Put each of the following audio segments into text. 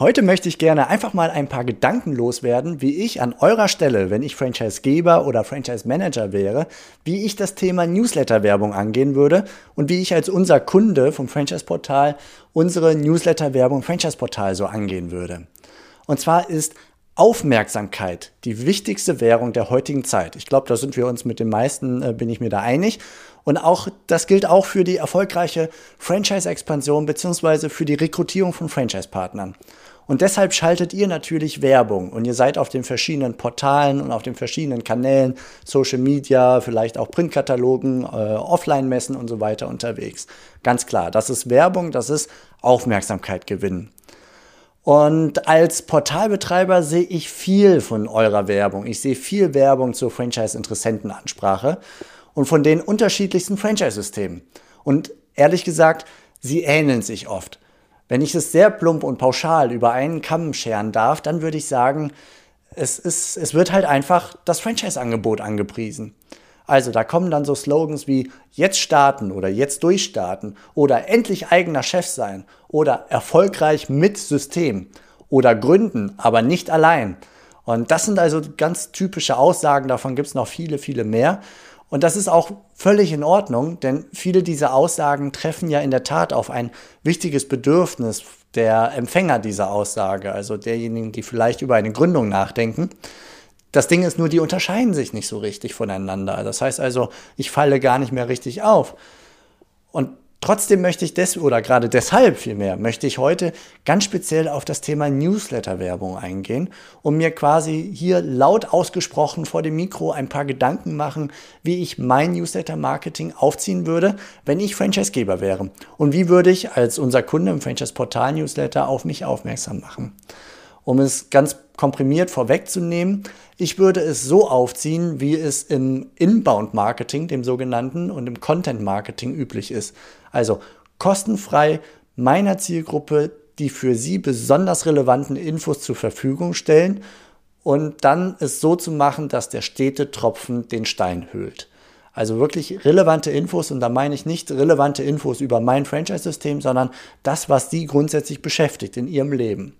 Heute möchte ich gerne einfach mal ein paar Gedanken loswerden, wie ich an eurer Stelle, wenn ich Franchisegeber oder Franchise Manager wäre, wie ich das Thema Newsletter-Werbung angehen würde und wie ich als unser Kunde vom Franchise-Portal unsere Newsletter-Werbung Franchise-Portal so angehen würde. Und zwar ist Aufmerksamkeit die wichtigste Währung der heutigen Zeit. Ich glaube, da sind wir uns mit den meisten, äh, bin ich mir da einig. Und auch, das gilt auch für die erfolgreiche Franchise-Expansion beziehungsweise für die Rekrutierung von Franchise-Partnern. Und deshalb schaltet ihr natürlich Werbung und ihr seid auf den verschiedenen Portalen und auf den verschiedenen Kanälen, Social Media, vielleicht auch Printkatalogen, äh, Offline-Messen und so weiter unterwegs. Ganz klar, das ist Werbung, das ist Aufmerksamkeit gewinnen. Und als Portalbetreiber sehe ich viel von eurer Werbung. Ich sehe viel Werbung zur Franchise-Interessentenansprache und von den unterschiedlichsten Franchise-Systemen. Und ehrlich gesagt, sie ähneln sich oft. Wenn ich es sehr plump und pauschal über einen Kamm scheren darf, dann würde ich sagen, es, ist, es wird halt einfach das Franchise-Angebot angepriesen. Also da kommen dann so Slogans wie jetzt starten oder jetzt durchstarten oder endlich eigener Chef sein oder erfolgreich mit System oder gründen, aber nicht allein. Und das sind also ganz typische Aussagen, davon gibt es noch viele, viele mehr. Und das ist auch völlig in Ordnung, denn viele dieser Aussagen treffen ja in der Tat auf ein wichtiges Bedürfnis der Empfänger dieser Aussage, also derjenigen, die vielleicht über eine Gründung nachdenken. Das Ding ist nur, die unterscheiden sich nicht so richtig voneinander. Das heißt also, ich falle gar nicht mehr richtig auf. Und Trotzdem möchte ich des oder gerade deshalb vielmehr möchte ich heute ganz speziell auf das Thema Newsletter-Werbung eingehen und mir quasi hier laut ausgesprochen vor dem Mikro ein paar Gedanken machen, wie ich mein Newsletter-Marketing aufziehen würde, wenn ich Franchisegeber wäre und wie würde ich als unser Kunde im Franchise-Portal-Newsletter auf mich aufmerksam machen. Um es ganz komprimiert vorwegzunehmen, ich würde es so aufziehen, wie es im Inbound-Marketing, dem sogenannten, und im Content-Marketing üblich ist. Also kostenfrei meiner Zielgruppe die für sie besonders relevanten Infos zur Verfügung stellen und dann es so zu machen, dass der stete Tropfen den Stein höhlt. Also wirklich relevante Infos und da meine ich nicht relevante Infos über mein Franchise-System, sondern das, was Sie grundsätzlich beschäftigt in Ihrem Leben.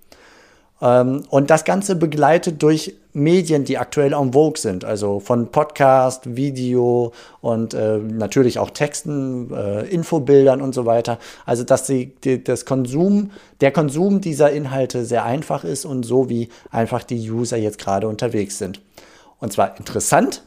Ähm, und das Ganze begleitet durch Medien, die aktuell en vogue sind, also von Podcast, Video und äh, natürlich auch Texten, äh, Infobildern und so weiter. Also dass die, die, das Konsum, der Konsum dieser Inhalte sehr einfach ist und so wie einfach die User jetzt gerade unterwegs sind. Und zwar interessant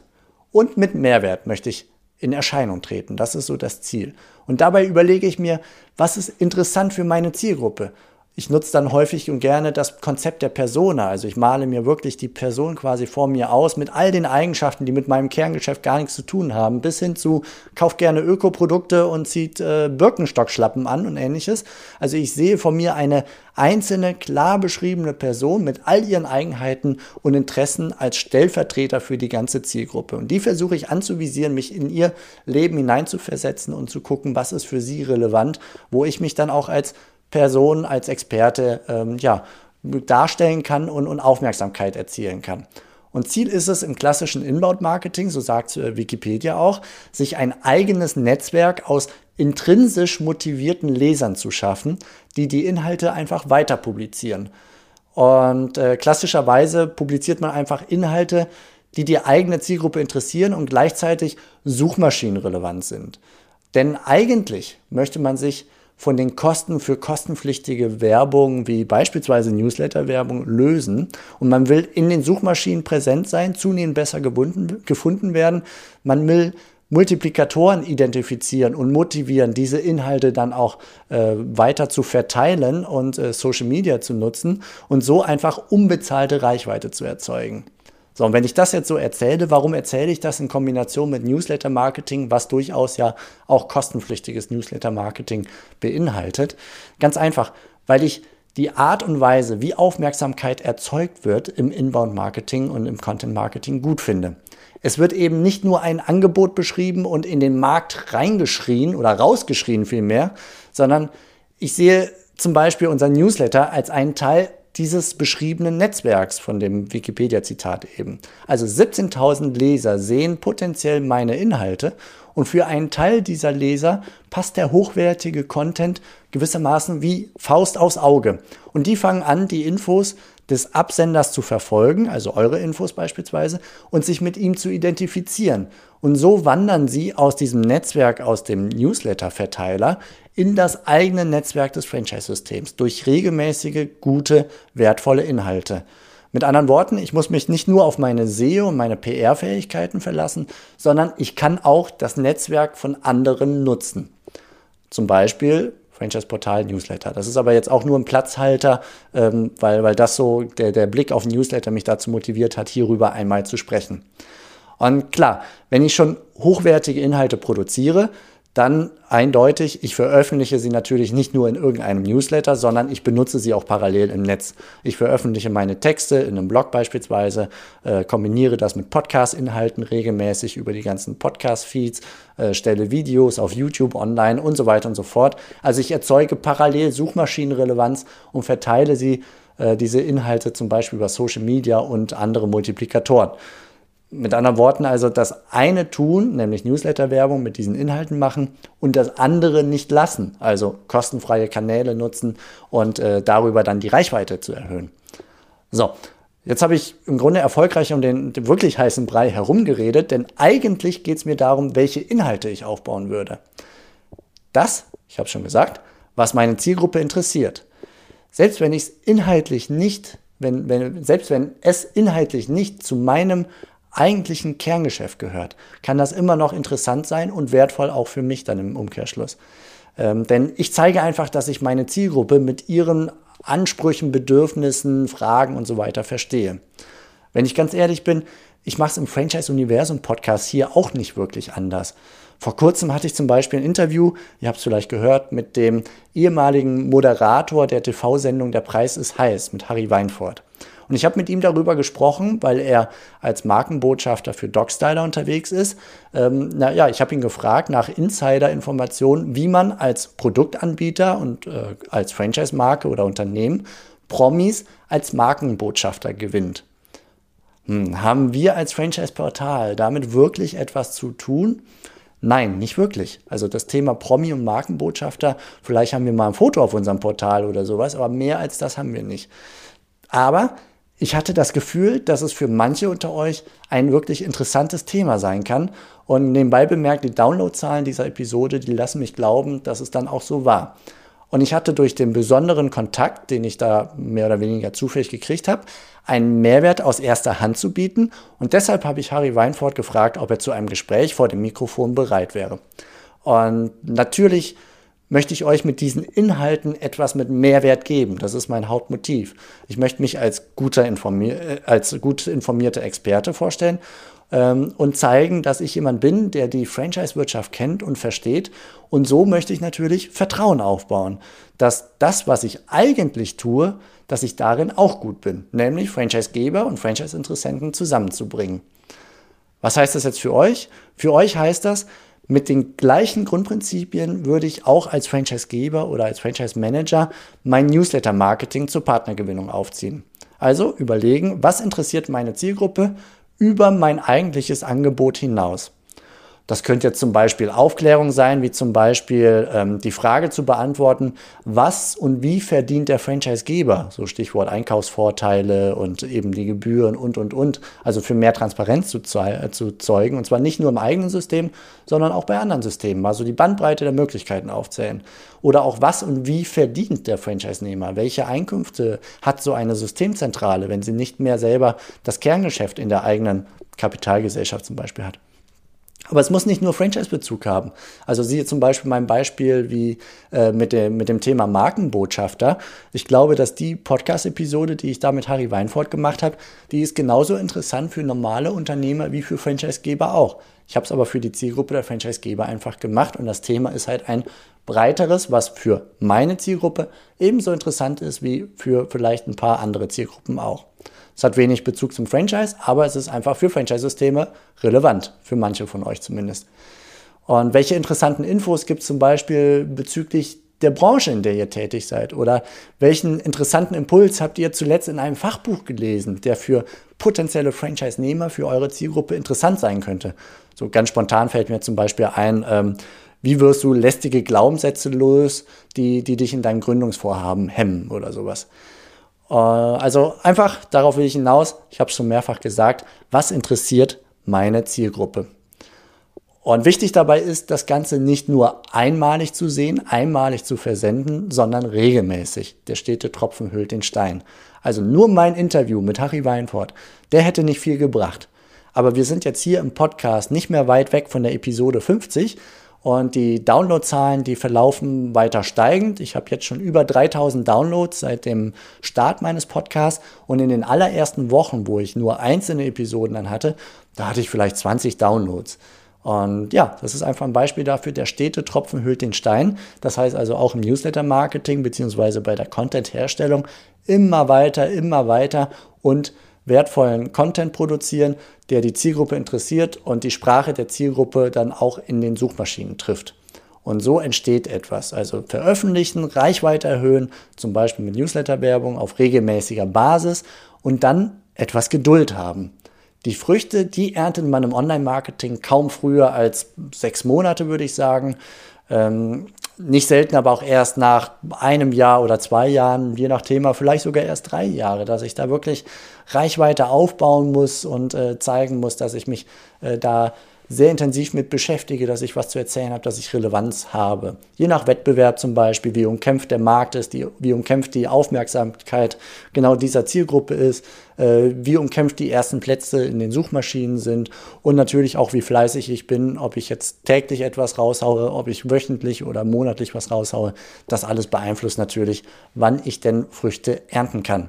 und mit Mehrwert möchte ich in Erscheinung treten. Das ist so das Ziel. Und dabei überlege ich mir, was ist interessant für meine Zielgruppe? Ich nutze dann häufig und gerne das Konzept der Persona. Also ich male mir wirklich die Person quasi vor mir aus mit all den Eigenschaften, die mit meinem Kerngeschäft gar nichts zu tun haben, bis hin zu kauft gerne Ökoprodukte und zieht äh, Birkenstockschlappen an und ähnliches. Also ich sehe vor mir eine einzelne, klar beschriebene Person mit all ihren Eigenheiten und Interessen als Stellvertreter für die ganze Zielgruppe. Und die versuche ich anzuvisieren, mich in ihr Leben hineinzuversetzen und zu gucken, was ist für sie relevant, wo ich mich dann auch als Person, als Experte ähm, ja, darstellen kann und, und Aufmerksamkeit erzielen kann. Und Ziel ist es im klassischen Inbound-Marketing, so sagt äh, Wikipedia auch, sich ein eigenes Netzwerk aus intrinsisch motivierten Lesern zu schaffen, die die Inhalte einfach weiter publizieren. Und äh, klassischerweise publiziert man einfach Inhalte, die die eigene Zielgruppe interessieren und gleichzeitig suchmaschinenrelevant sind. Denn eigentlich möchte man sich von den Kosten für kostenpflichtige Werbung wie beispielsweise Newsletter-Werbung lösen. Und man will in den Suchmaschinen präsent sein, zunehmend besser gebunden, gefunden werden. Man will Multiplikatoren identifizieren und motivieren, diese Inhalte dann auch äh, weiter zu verteilen und äh, Social Media zu nutzen und so einfach unbezahlte Reichweite zu erzeugen. So, und wenn ich das jetzt so erzähle, warum erzähle ich das in Kombination mit Newsletter-Marketing, was durchaus ja auch kostenpflichtiges Newsletter-Marketing beinhaltet? Ganz einfach, weil ich die Art und Weise, wie Aufmerksamkeit erzeugt wird im Inbound-Marketing und im Content-Marketing gut finde. Es wird eben nicht nur ein Angebot beschrieben und in den Markt reingeschrien oder rausgeschrien vielmehr, sondern ich sehe zum Beispiel unseren Newsletter als einen Teil dieses beschriebenen Netzwerks von dem Wikipedia-Zitat eben. Also 17.000 Leser sehen potenziell meine Inhalte und für einen Teil dieser Leser passt der hochwertige Content gewissermaßen wie Faust aufs Auge. Und die fangen an, die Infos des Absenders zu verfolgen, also eure Infos beispielsweise, und sich mit ihm zu identifizieren. Und so wandern sie aus diesem Netzwerk, aus dem Newsletter-Verteiler in das eigene Netzwerk des Franchise-Systems durch regelmäßige, gute, wertvolle Inhalte. Mit anderen Worten, ich muss mich nicht nur auf meine SEO und meine PR-Fähigkeiten verlassen, sondern ich kann auch das Netzwerk von anderen nutzen. Zum Beispiel Franchise-Portal Newsletter. Das ist aber jetzt auch nur ein Platzhalter, ähm, weil, weil das so der, der Blick auf Newsletter mich dazu motiviert hat, hierüber einmal zu sprechen. Und klar, wenn ich schon hochwertige Inhalte produziere, dann eindeutig, ich veröffentliche sie natürlich nicht nur in irgendeinem Newsletter, sondern ich benutze sie auch parallel im Netz. Ich veröffentliche meine Texte in einem Blog beispielsweise, äh, kombiniere das mit Podcast-Inhalten regelmäßig über die ganzen Podcast-Feeds, äh, stelle Videos auf YouTube online und so weiter und so fort. Also ich erzeuge parallel Suchmaschinenrelevanz und verteile sie, äh, diese Inhalte zum Beispiel über Social Media und andere Multiplikatoren. Mit anderen Worten also das eine tun, nämlich Newsletter-Werbung mit diesen Inhalten machen und das andere nicht lassen, also kostenfreie Kanäle nutzen und äh, darüber dann die Reichweite zu erhöhen. So, jetzt habe ich im Grunde erfolgreich um den, den wirklich heißen Brei herumgeredet, denn eigentlich geht es mir darum, welche Inhalte ich aufbauen würde. Das, ich habe schon gesagt, was meine Zielgruppe interessiert. Selbst wenn ich es inhaltlich nicht, wenn, wenn, selbst wenn es inhaltlich nicht zu meinem eigentlichen Kerngeschäft gehört, kann das immer noch interessant sein und wertvoll auch für mich dann im Umkehrschluss. Ähm, denn ich zeige einfach, dass ich meine Zielgruppe mit ihren Ansprüchen, Bedürfnissen, Fragen und so weiter verstehe. Wenn ich ganz ehrlich bin, ich mache es im Franchise-Universum-Podcast hier auch nicht wirklich anders. Vor kurzem hatte ich zum Beispiel ein Interview, ihr habt es vielleicht gehört, mit dem ehemaligen Moderator der TV-Sendung Der Preis ist heiß, mit Harry Weinfurt. Und ich habe mit ihm darüber gesprochen, weil er als Markenbotschafter für Dogstyler unterwegs ist. Ähm, naja, ich habe ihn gefragt nach Insider-Informationen, wie man als Produktanbieter und äh, als Franchise-Marke oder Unternehmen Promis als Markenbotschafter gewinnt. Hm, haben wir als Franchise-Portal damit wirklich etwas zu tun? Nein, nicht wirklich. Also das Thema Promi und Markenbotschafter, vielleicht haben wir mal ein Foto auf unserem Portal oder sowas, aber mehr als das haben wir nicht. Aber ich hatte das Gefühl, dass es für manche unter euch ein wirklich interessantes Thema sein kann. Und nebenbei bemerkt, die Downloadzahlen dieser Episode, die lassen mich glauben, dass es dann auch so war. Und ich hatte durch den besonderen Kontakt, den ich da mehr oder weniger zufällig gekriegt habe, einen Mehrwert aus erster Hand zu bieten. Und deshalb habe ich Harry Weinfurt gefragt, ob er zu einem Gespräch vor dem Mikrofon bereit wäre. Und natürlich möchte ich euch mit diesen Inhalten etwas mit Mehrwert geben. Das ist mein Hauptmotiv. Ich möchte mich als, guter informier äh, als gut informierter Experte vorstellen ähm, und zeigen, dass ich jemand bin, der die Franchise-Wirtschaft kennt und versteht. Und so möchte ich natürlich Vertrauen aufbauen, dass das, was ich eigentlich tue, dass ich darin auch gut bin, nämlich Franchise-Geber und Franchise-Interessenten zusammenzubringen. Was heißt das jetzt für euch? Für euch heißt das, mit den gleichen Grundprinzipien würde ich auch als Franchisegeber oder als Franchise-Manager mein Newsletter-Marketing zur Partnergewinnung aufziehen. Also überlegen, was interessiert meine Zielgruppe über mein eigentliches Angebot hinaus. Das könnte jetzt zum Beispiel Aufklärung sein, wie zum Beispiel ähm, die Frage zu beantworten, was und wie verdient der Franchisegeber? So Stichwort Einkaufsvorteile und eben die Gebühren und, und, und. Also für mehr Transparenz zu, äh, zu zeugen. Und zwar nicht nur im eigenen System, sondern auch bei anderen Systemen. Also die Bandbreite der Möglichkeiten aufzählen. Oder auch was und wie verdient der Franchise-Nehmer? Welche Einkünfte hat so eine Systemzentrale, wenn sie nicht mehr selber das Kerngeschäft in der eigenen Kapitalgesellschaft zum Beispiel hat? Aber es muss nicht nur Franchise-Bezug haben. Also siehe zum Beispiel mein Beispiel wie äh, mit, dem, mit dem Thema Markenbotschafter. Ich glaube, dass die Podcast-Episode, die ich da mit Harry Weinfurt gemacht habe, die ist genauso interessant für normale Unternehmer wie für Franchise-Geber auch. Ich habe es aber für die Zielgruppe der Franchise-Geber einfach gemacht und das Thema ist halt ein breiteres, was für meine Zielgruppe ebenso interessant ist wie für vielleicht ein paar andere Zielgruppen auch. Es hat wenig Bezug zum Franchise, aber es ist einfach für Franchise-Systeme relevant, für manche von euch zumindest. Und welche interessanten Infos gibt es zum Beispiel bezüglich der Branche, in der ihr tätig seid? Oder welchen interessanten Impuls habt ihr zuletzt in einem Fachbuch gelesen, der für potenzielle Franchise-Nehmer, für eure Zielgruppe interessant sein könnte? So ganz spontan fällt mir zum Beispiel ein, ähm, wie wirst du lästige Glaubenssätze los, die, die dich in deinem Gründungsvorhaben hemmen oder sowas? Äh, also einfach, darauf will ich hinaus, ich habe es schon mehrfach gesagt, was interessiert meine Zielgruppe? Und wichtig dabei ist, das Ganze nicht nur einmalig zu sehen, einmalig zu versenden, sondern regelmäßig. Der stete Tropfen hüllt den Stein. Also nur mein Interview mit Harry Weinfurt, der hätte nicht viel gebracht. Aber wir sind jetzt hier im Podcast nicht mehr weit weg von der Episode 50 und die Downloadzahlen, die verlaufen weiter steigend. Ich habe jetzt schon über 3000 Downloads seit dem Start meines Podcasts und in den allerersten Wochen, wo ich nur einzelne Episoden dann hatte, da hatte ich vielleicht 20 Downloads. Und ja, das ist einfach ein Beispiel dafür, der stete Tropfen hüllt den Stein. Das heißt also auch im Newsletter-Marketing beziehungsweise bei der Content-Herstellung immer weiter, immer weiter und wertvollen Content produzieren, der die Zielgruppe interessiert und die Sprache der Zielgruppe dann auch in den Suchmaschinen trifft. Und so entsteht etwas. Also veröffentlichen, Reichweite erhöhen, zum Beispiel mit Newsletter-Werbung auf regelmäßiger Basis und dann etwas Geduld haben. Die Früchte, die erntet man im Online-Marketing kaum früher als sechs Monate, würde ich sagen. Ähm, nicht selten aber auch erst nach einem Jahr oder zwei Jahren, je nach Thema, vielleicht sogar erst drei Jahre, dass ich da wirklich Reichweite aufbauen muss und äh, zeigen muss, dass ich mich äh, da sehr intensiv mit beschäftige, dass ich was zu erzählen habe, dass ich Relevanz habe. Je nach Wettbewerb zum Beispiel, wie umkämpft der Markt ist, die, wie umkämpft die Aufmerksamkeit genau dieser Zielgruppe ist, äh, wie umkämpft die ersten Plätze in den Suchmaschinen sind und natürlich auch, wie fleißig ich bin, ob ich jetzt täglich etwas raushaue, ob ich wöchentlich oder monatlich was raushaue. Das alles beeinflusst natürlich, wann ich denn Früchte ernten kann.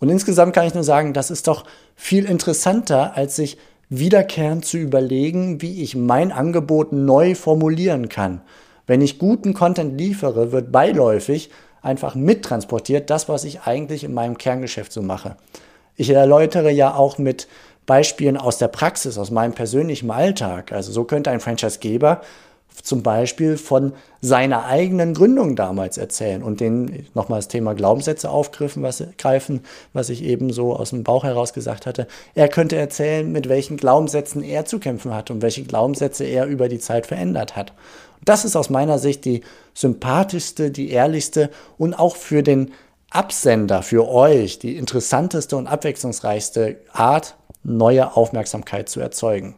Und insgesamt kann ich nur sagen, das ist doch viel interessanter, als sich wiederkehrend zu überlegen, wie ich mein Angebot neu formulieren kann. Wenn ich guten Content liefere, wird beiläufig einfach mittransportiert das, was ich eigentlich in meinem Kerngeschäft so mache. Ich erläutere ja auch mit Beispielen aus der Praxis, aus meinem persönlichen Alltag. Also so könnte ein Franchisegeber zum Beispiel von seiner eigenen Gründung damals erzählen und den nochmal das Thema Glaubenssätze aufgreifen, was, greifen, was ich eben so aus dem Bauch heraus gesagt hatte. Er könnte erzählen, mit welchen Glaubenssätzen er zu kämpfen hat und welche Glaubenssätze er über die Zeit verändert hat. Das ist aus meiner Sicht die sympathischste, die ehrlichste und auch für den Absender, für euch die interessanteste und abwechslungsreichste Art, neue Aufmerksamkeit zu erzeugen.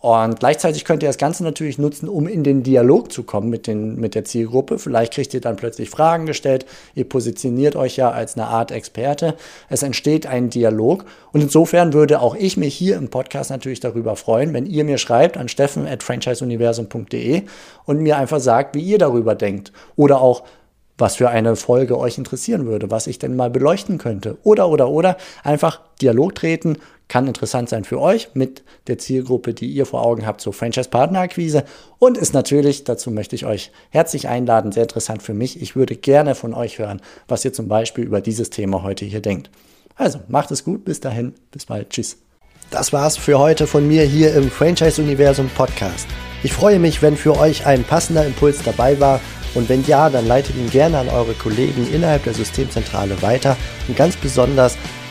Und gleichzeitig könnt ihr das Ganze natürlich nutzen, um in den Dialog zu kommen mit, den, mit der Zielgruppe. Vielleicht kriegt ihr dann plötzlich Fragen gestellt. Ihr positioniert euch ja als eine Art Experte. Es entsteht ein Dialog. Und insofern würde auch ich mich hier im Podcast natürlich darüber freuen, wenn ihr mir schreibt an steffen.franchiseuniversum.de und mir einfach sagt, wie ihr darüber denkt. Oder auch, was für eine Folge euch interessieren würde, was ich denn mal beleuchten könnte. Oder, oder, oder einfach Dialog treten, kann interessant sein für euch mit der Zielgruppe, die ihr vor Augen habt, so Franchise-Partner-Akquise und ist natürlich, dazu möchte ich euch herzlich einladen, sehr interessant für mich. Ich würde gerne von euch hören, was ihr zum Beispiel über dieses Thema heute hier denkt. Also, macht es gut, bis dahin, bis bald, tschüss. Das war's für heute von mir hier im Franchise-Universum Podcast. Ich freue mich, wenn für euch ein passender Impuls dabei war und wenn ja, dann leitet ihn gerne an eure Kollegen innerhalb der Systemzentrale weiter und ganz besonders